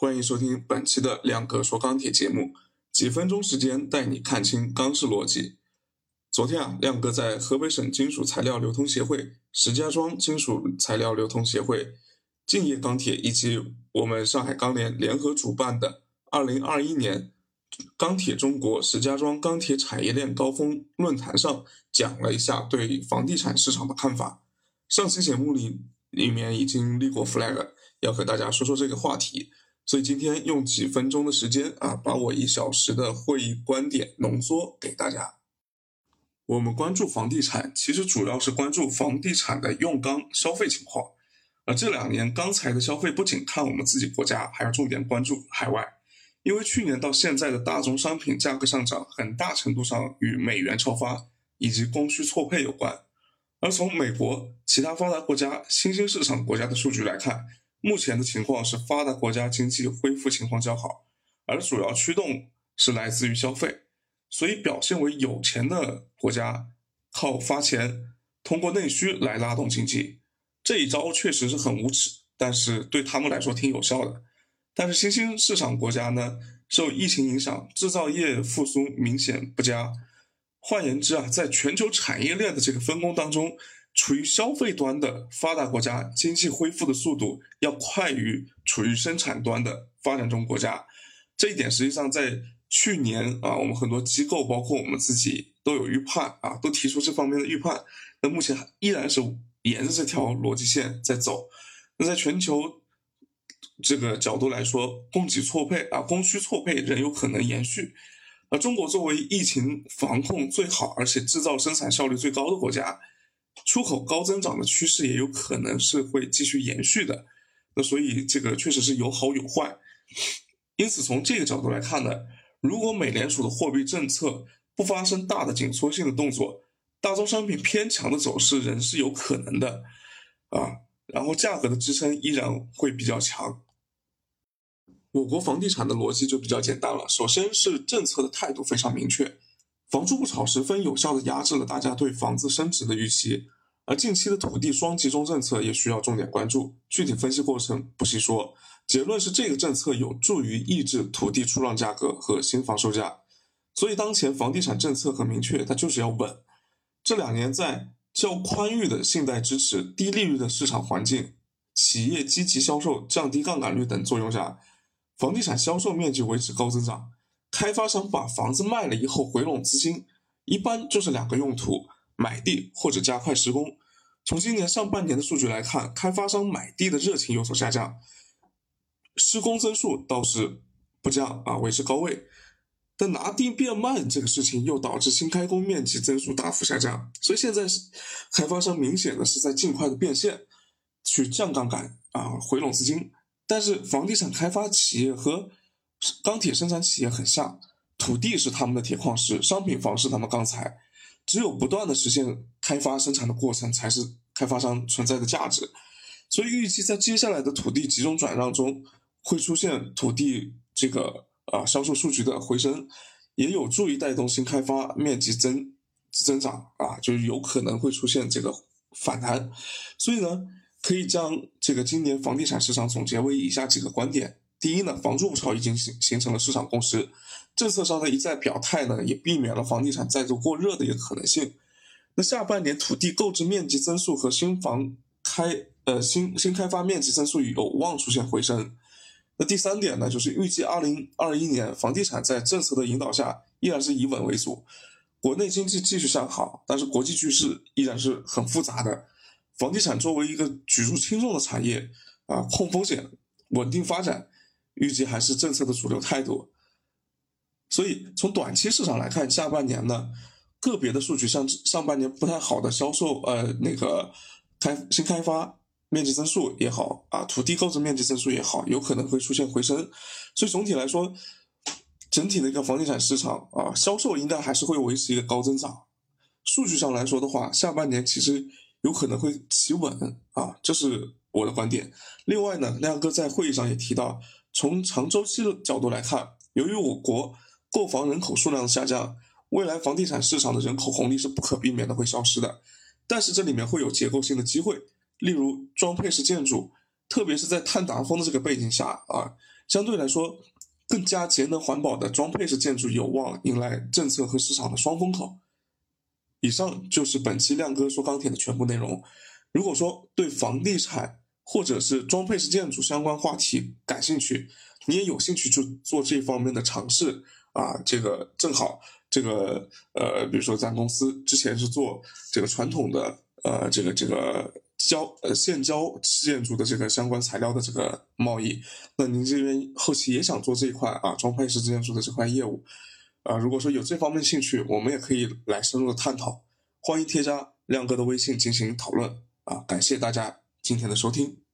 欢迎收听本期的亮哥说钢铁节目，几分钟时间带你看清钢市逻辑。昨天啊，亮哥在河北省金属材料流通协会、石家庄金属材料流通协会、敬业钢铁以及我们上海钢联联合主办的二零二一年钢铁中国石家庄钢铁产业链高峰论坛上讲了一下对房地产市场的看法。上期节目里里面已经立过 flag，要和大家说说这个话题。所以今天用几分钟的时间啊，把我一小时的会议观点浓缩给大家。我们关注房地产，其实主要是关注房地产的用钢消费情况。而这两年钢材的消费不仅看我们自己国家，还要重点关注海外，因为去年到现在的大宗商品价格上涨，很大程度上与美元超发以及供需错配有关。而从美国、其他发达国家、新兴市场国家的数据来看，目前的情况是发达国家经济恢复情况较好，而主要驱动是来自于消费，所以表现为有钱的国家靠发钱，通过内需来拉动经济，这一招确实是很无耻，但是对他们来说挺有效的。但是新兴市场国家呢，受疫情影响，制造业复苏明显不佳。换言之啊，在全球产业链的这个分工当中。处于消费端的发达国家经济恢复的速度要快于处于生产端的发展中国家，这一点实际上在去年啊，我们很多机构包括我们自己都有预判啊，都提出这方面的预判。那目前依然是沿着这条逻辑线在走。那在全球这个角度来说，供给错配啊，供需错配仍有可能延续。而中国作为疫情防控最好而且制造生产效率最高的国家。出口高增长的趋势也有可能是会继续延续的，那所以这个确实是有好有坏。因此从这个角度来看呢，如果美联储的货币政策不发生大的紧缩性的动作，大宗商品偏强的走势仍是有可能的啊。然后价格的支撑依然会比较强。我国房地产的逻辑就比较简单了，首先是政策的态度非常明确。房住不炒十分有效地压制了大家对房子升值的预期，而近期的土地双集中政策也需要重点关注。具体分析过程不细说，结论是这个政策有助于抑制土地出让价格和新房售价。所以当前房地产政策很明确，它就是要稳。这两年在较宽裕的信贷支持、低利率的市场环境、企业积极销售、降低杠杆率等作用下，房地产销售面积维持高增长。开发商把房子卖了以后回笼资金，一般就是两个用途：买地或者加快施工。从今年上半年的数据来看，开发商买地的热情有所下降，施工增速倒是不降啊，维持高位。但拿地变慢这个事情又导致新开工面积增速大幅下降，所以现在是开发商明显的是在尽快的变现，去降杠杆啊，回笼资金。但是房地产开发企业和钢铁生产企业很像，土地是他们的铁矿石，商品房是他们钢材，只有不断的实现开发生产的过程，才是开发商存在的价值。所以预计在接下来的土地集中转让中，会出现土地这个啊销售数据的回升，也有助于带动新开发面积增增长啊，就是有可能会出现这个反弹。所以呢，可以将这个今年房地产市场总结为以下几个观点。第一呢，房住不炒已经形形成了市场共识，政策上的一再表态呢，也避免了房地产再度过热的一个可能性。那下半年土地购置面积增速和新房开呃新新开发面积增速有望出现回升。那第三点呢，就是预计二零二一年房地产在政策的引导下依然是以稳为主，国内经济继续向好，但是国际局势依然是很复杂的。房地产作为一个举足轻重的产业啊，控风险、稳定发展。预计还是政策的主流态度，所以从短期市场来看，下半年呢，个别的数据像上半年不太好的销售，呃，那个开新开发面积增速也好啊，土地购置面积增速也好，有可能会出现回升，所以总体来说，整体的一个房地产市场啊，销售应该还是会维持一个高增长。数据上来说的话，下半年其实有可能会企稳啊，这是我的观点。另外呢，亮哥在会议上也提到。从长周期的角度来看，由于我国购房人口数量的下降，未来房地产市场的人口红利是不可避免的会消失的。但是这里面会有结构性的机会，例如装配式建筑，特别是在碳达峰的这个背景下啊，相对来说，更加节能环保的装配式建筑有望迎来政策和市场的双风口。以上就是本期亮哥说钢铁的全部内容。如果说对房地产或者是装配式建筑相关话题感兴趣，你也有兴趣去做这方面的尝试啊，这个正好这个呃，比如说咱公司之前是做这个传统的呃，这个这个胶呃现胶建筑的这个相关材料的这个贸易，那您这边后期也想做这一块啊，装配式建筑的这块业务啊，如果说有这方面兴趣，我们也可以来深入的探讨，欢迎添加亮哥的微信进行讨论啊，感谢大家。今天的收听。